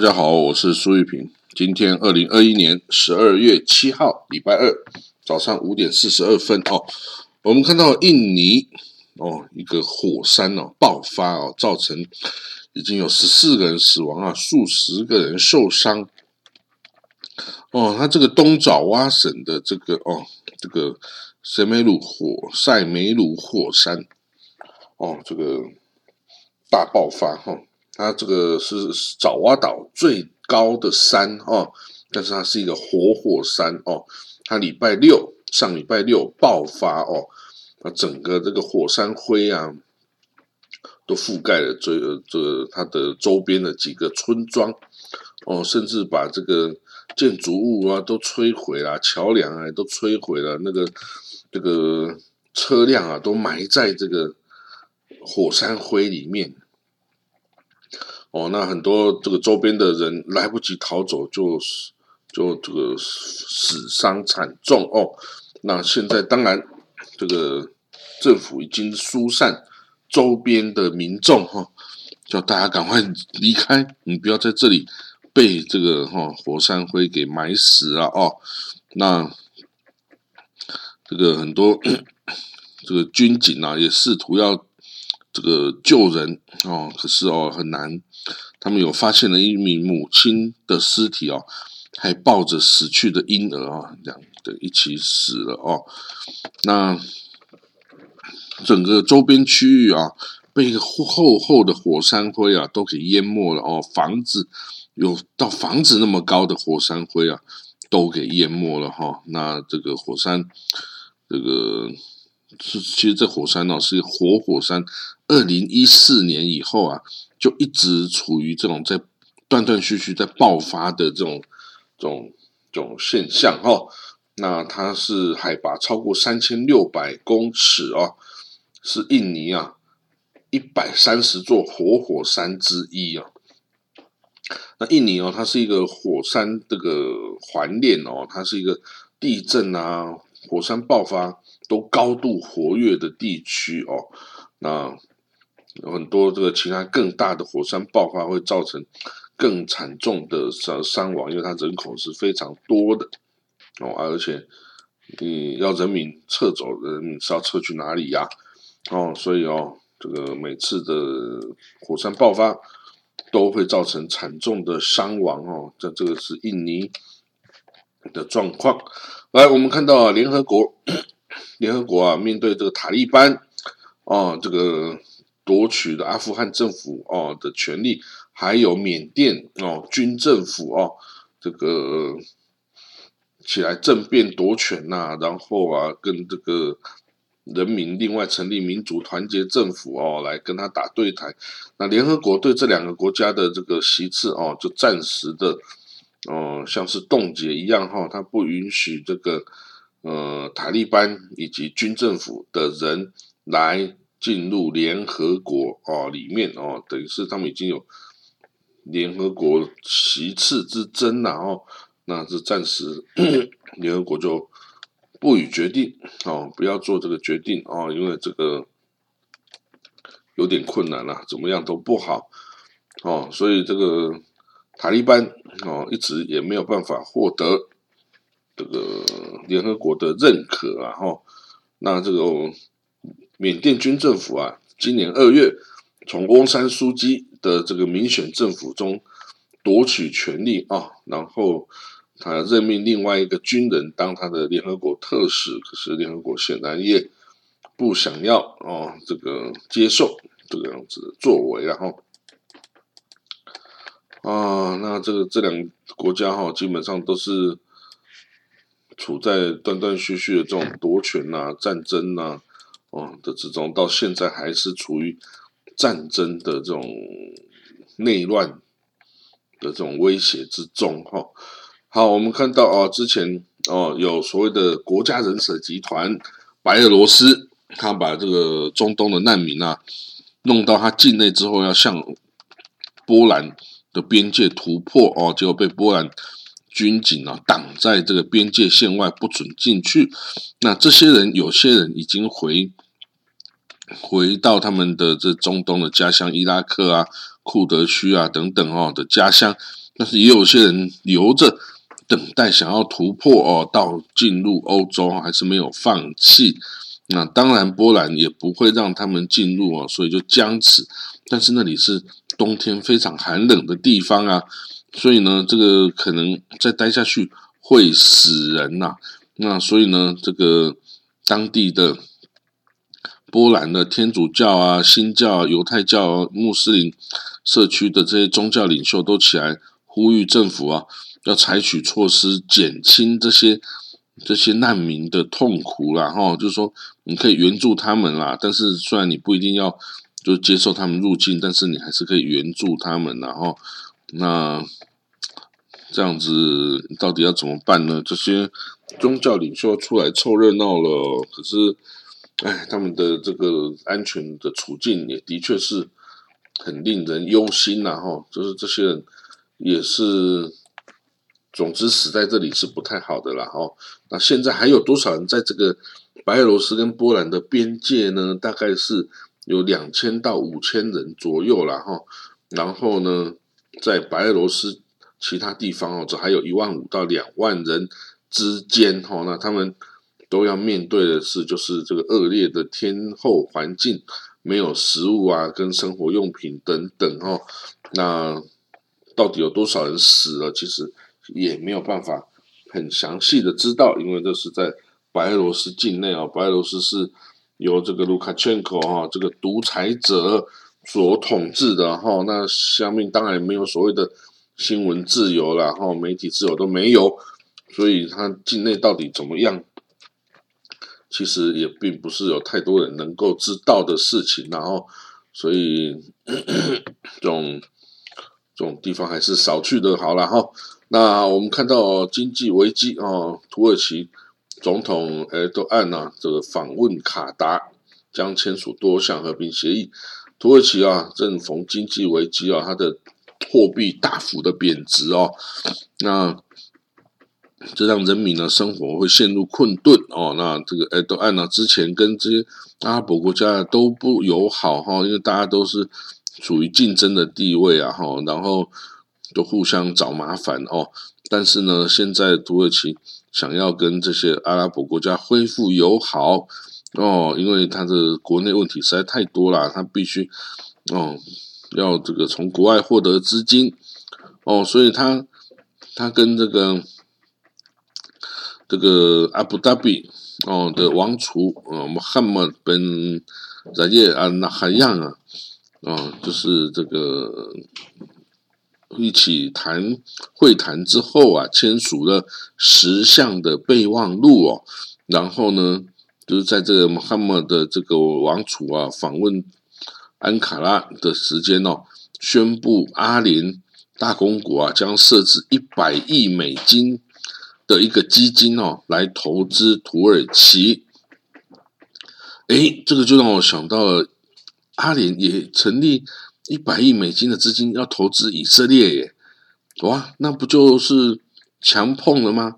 大家好，我是苏玉平。今天二零二一年十二月七号，礼拜二早上五点四十二分哦，我们看到印尼哦一个火山哦爆发哦，造成已经有十四个人死亡啊，数十个人受伤。哦，它这个东爪哇省的这个哦这个塞梅鲁火塞梅鲁火山哦这个大爆发哈。它这个是爪哇岛最高的山哦，但是它是一个活火山哦。它礼拜六上礼拜六爆发哦，那整个这个火山灰啊，都覆盖了这这它的周边的几个村庄哦，甚至把这个建筑物啊都摧毁了，桥梁啊都摧毁了，那个这个车辆啊都埋在这个火山灰里面。哦，那很多这个周边的人来不及逃走，就就这个死伤惨重哦。那现在当然，这个政府已经疏散周边的民众哈，叫大家赶快离开，你不要在这里被这个哈火山灰给埋死了哦。那这个很多 这个军警啊，也试图要这个救人哦，可是哦很难。他们有发现了一名母亲的尸体哦，还抱着死去的婴儿啊，两个一起死了哦。那整个周边区域啊，被厚厚的火山灰啊都给淹没了哦。房子有到房子那么高的火山灰啊，都给淹没了哈。那这个火山，这个是其实这火山呢是活火山，二零一四年以后啊。就一直处于这种在断断续续在爆发的这种这种这种现象哈，那它是海拔超过三千六百公尺哦，是印尼啊一百三十座活火山之一啊。那印尼哦，它是一个火山这个环链哦，它是一个地震啊、火山爆发都高度活跃的地区哦，那。有很多这个其他更大的火山爆发会造成更惨重的伤伤亡，因为它人口是非常多的哦，而且你要人民撤走，人民是要撤去哪里呀？哦，所以哦，这个每次的火山爆发都会造成惨重的伤亡哦。这这个是印尼的状况。来，我们看到联合国，联合国啊，面对这个塔利班哦，这个。夺取的阿富汗政府哦的权利，还有缅甸哦军政府哦这个起来政变夺权呐，然后啊跟这个人民另外成立民主团结政府哦来跟他打对台，那联合国对这两个国家的这个席次哦就暂时的哦像是冻结一样哈，他不允许这个呃塔利班以及军政府的人来。进入联合国哦，里面哦，等于是他们已经有联合国席次之争了哦，那是暂时联合国就不予决定哦，不要做这个决定哦，因为这个有点困难了，怎么样都不好哦，所以这个塔利班哦一直也没有办法获得这个联合国的认可啊哈，那这个。缅甸军政府啊，今年二月从翁山书记的这个民选政府中夺取权力啊，然后他任命另外一个军人当他的联合国特使，可是联合国显然也不想要哦，这个接受这个样子的作为，然后啊，那这个这两个国家哈，基本上都是处在断断续续的这种夺权呐、战争呐。哦的之中，到现在还是处于战争的这种内乱的这种威胁之中，哈。好，我们看到哦，之前哦有所谓的国家人蛇集团白俄罗斯，他把这个中东的难民啊弄到他境内之后，要向波兰的边界突破哦，结果被波兰。军警啊，挡在这个边界线外，不准进去。那这些人，有些人已经回回到他们的这中东的家乡伊拉克啊、库德区啊等等哦的家乡，但是也有些人留着等待，想要突破哦，到进入欧洲还是没有放弃。那当然，波兰也不会让他们进入啊，所以就僵持。但是那里是冬天非常寒冷的地方啊，所以呢，这个可能再待下去会死人呐。那所以呢，这个当地的波兰的天主教啊、新教、犹太教、穆斯林社区的这些宗教领袖都起来呼吁政府啊，要采取措施减轻这些。这些难民的痛苦啦，哈，就是说你可以援助他们啦，但是虽然你不一定要就接受他们入境，但是你还是可以援助他们，然后那这样子到底要怎么办呢？这些宗教领袖出来凑热闹了，可是，哎，他们的这个安全的处境也的确是很令人忧心呐，哈，就是这些人也是。总之，死在这里是不太好的了哈。那现在还有多少人在这个白俄罗斯跟波兰的边界呢？大概是有两千到五千人左右了哈。然后呢，在白俄罗斯其他地方哦，这还有一万五到两万人之间哈。那他们都要面对的是，就是这个恶劣的天候环境，没有食物啊，跟生活用品等等哈。那到底有多少人死了？其实。也没有办法很详细的知道，因为这是在白俄罗斯境内啊，白俄罗斯是由这个卢卡申科哈这个独裁者所统治的哈，那下面当然没有所谓的新闻自由了哈，媒体自由都没有，所以他境内到底怎么样，其实也并不是有太多人能够知道的事情，然后所以 这种这种地方还是少去的好了哈。那我们看到经济危机啊，土耳其总统埃多安呐，这个访问卡达，将签署多项和平协议。土耳其啊，正逢经济危机啊，它的货币大幅的贬值哦，那这让人民呢生活会陷入困顿哦。那这个埃多安呢，之前跟这些阿拉伯国家都不友好哈，因为大家都是处于竞争的地位啊哈，然后。就互相找麻烦哦，但是呢，现在土耳其想要跟这些阿拉伯国家恢复友好哦，因为他的国内问题实在太多了，他必须哦要这个从国外获得资金哦，所以他他跟这个这个阿布达比哦的王储哦穆罕默本扎叶啊那哈样啊，啊就是这个。一起谈会谈之后啊，签署了十项的备忘录哦。然后呢，就是在这个穆罕默的这个王储啊访问安卡拉的时间哦，宣布阿联大公国啊将设置一百亿美金的一个基金哦，来投资土耳其。哎，这个就让我想到了阿联也成立。一百亿美金的资金要投资以色列耶，哇，那不就是强碰了吗？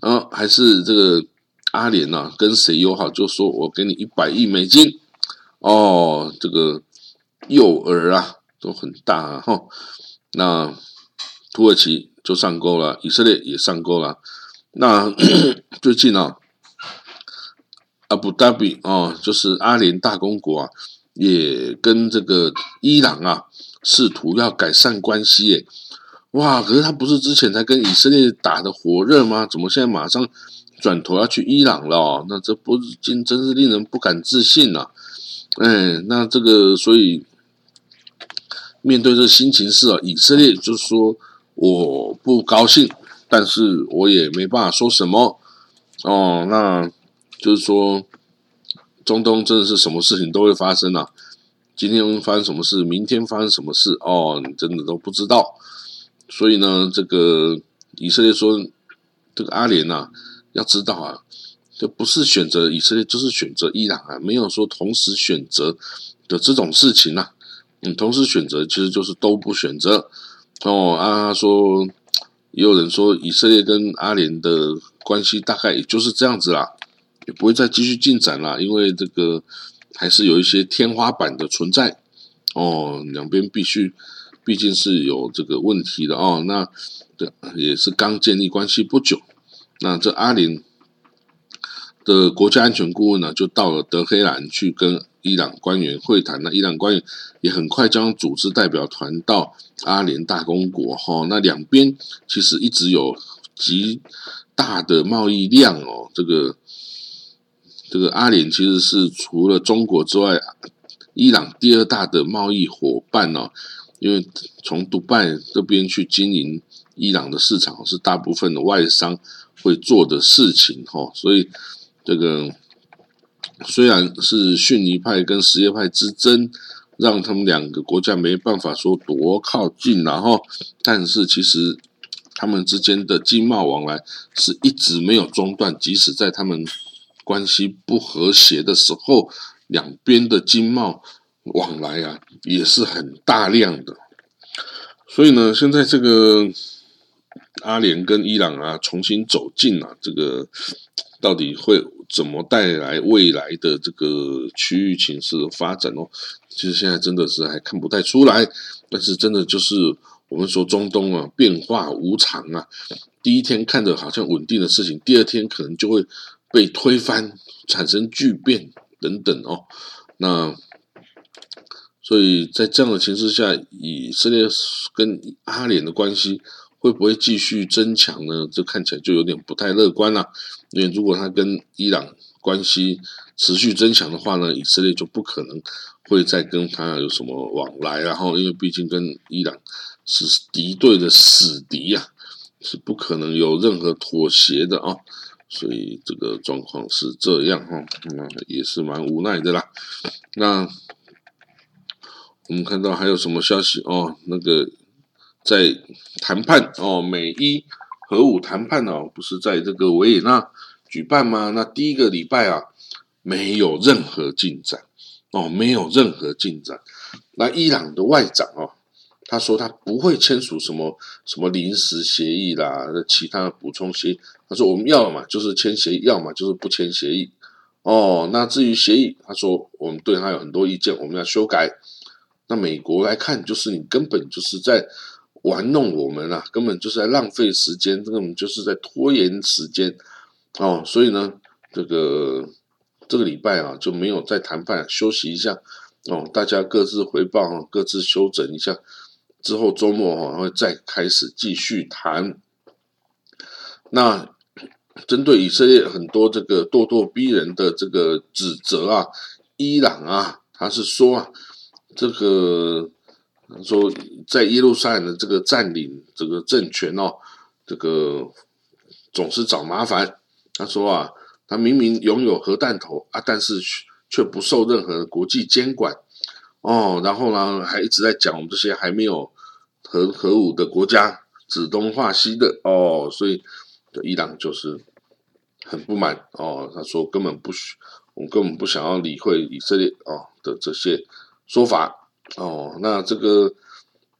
啊，还是这个阿联呐，跟谁友好就说我给你一百亿美金哦，这个诱饵啊都很大啊哈。那土耳其就上钩了，以色列也上钩了。那 最近啊，阿布达比哦，就是阿联大公国啊。也跟这个伊朗啊，试图要改善关系耶，哇！可是他不是之前才跟以色列打的火热吗？怎么现在马上转头要去伊朗了？那这不是真真是令人不敢置信呐！哎，那这个所以面对这新情势啊，以色列就说我不高兴，但是我也没办法说什么哦。那就是说。中东真的是什么事情都会发生啊！今天发生什么事，明天发生什么事哦，你真的都不知道。所以呢，这个以色列说，这个阿联呐，要知道啊，这不是选择以色列，就是选择伊朗啊，没有说同时选择的这种事情呐。嗯，同时选择其实就是都不选择哦。啊，说也有人说，以色列跟阿联的关系大概也就是这样子啦。也不会再继续进展了，因为这个还是有一些天花板的存在哦，两边必须毕竟是有这个问题的哦。那这也是刚建立关系不久，那这阿联的国家安全顾问呢，就到了德黑兰去跟伊朗官员会谈。那伊朗官员也很快将组织代表团到阿联大公国哈。那两边其实一直有极大的贸易量哦，这个。这个阿联其实是除了中国之外，伊朗第二大的贸易伙伴哦。因为从迪拜这边去经营伊朗的市场，是大部分的外商会做的事情哈。所以这个虽然是逊尼派跟什叶派之争，让他们两个国家没办法说多靠近，然后，但是其实他们之间的经贸往来是一直没有中断，即使在他们。关系不和谐的时候，两边的经贸往来啊也是很大量的。所以呢，现在这个阿联跟伊朗啊重新走近了，这个到底会怎么带来未来的这个区域情势的发展哦？其实现在真的是还看不太出来。但是真的就是我们说中东啊变化无常啊，第一天看着好像稳定的事情，第二天可能就会。被推翻、产生巨变等等哦，那所以在这样的情势下，以色列跟阿联的关系会不会继续增强呢？这看起来就有点不太乐观了。因为如果他跟伊朗关系持续增强的话呢，以色列就不可能会再跟他有什么往来。然后，因为毕竟跟伊朗是敌对的死敌呀，是不可能有任何妥协的啊。所以这个状况是这样哈，那也是蛮无奈的啦。那我们看到还有什么消息哦？那个在谈判哦，美伊核武谈判哦，不是在这个维也纳举办吗？那第一个礼拜啊，没有任何进展哦，没有任何进展。那伊朗的外长哦。他说他不会签署什么什么临时协议啦，其他的补充协议。他说我们要么就是签协议，要么就是不签协议。哦，那至于协议，他说我们对他有很多意见，我们要修改。那美国来看，就是你根本就是在玩弄我们啊，根本就是在浪费时间，根本就是在拖延时间。哦，所以呢，这个这个礼拜啊就没有再谈判，休息一下。哦，大家各自回报，各自休整一下。之后周末哈会再开始继续谈。那针对以色列很多这个咄咄逼人的这个指责啊，伊朗啊，他是说啊，这个他说在耶路撒冷的这个占领这个政权哦，这个总是找麻烦。他说啊，他明明拥有核弹头啊，但是却不受任何国际监管哦。然后呢，还一直在讲我们这些还没有。核核武的国家指东画西的哦，所以伊朗就是很不满哦。他说根本不需，我们根本不想要理会以色列哦的这些说法哦。那这个，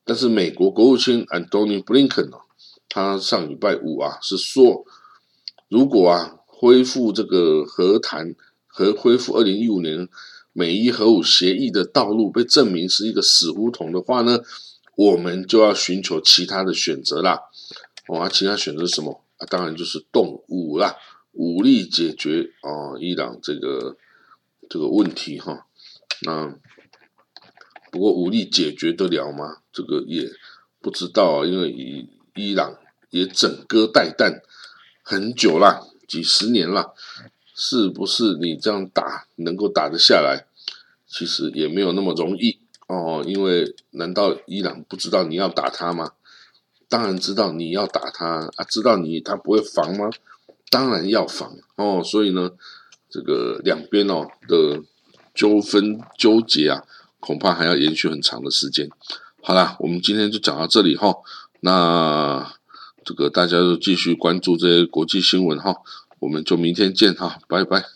但是美国国务卿安东尼布林肯哦，他上礼拜五啊是说，如果啊恢复这个和谈和恢复二零一五年美伊核武协议的道路被证明是一个死胡同的话呢？我们就要寻求其他的选择啦，哦，其他选择什么？啊，当然就是动武啦，武力解决哦，伊朗这个这个问题哈。那不过武力解决得了吗？这个也不知道啊，因为伊伊朗也整戈待旦很久了，几十年了，是不是你这样打能够打得下来？其实也没有那么容易。哦，因为难道伊朗不知道你要打他吗？当然知道你要打他啊，知道你他不会防吗？当然要防哦。所以呢，这个两边哦的纠纷纠结啊，恐怕还要延续很长的时间。好啦，我们今天就讲到这里哈。那这个大家就继续关注这些国际新闻哈。我们就明天见哈，拜拜。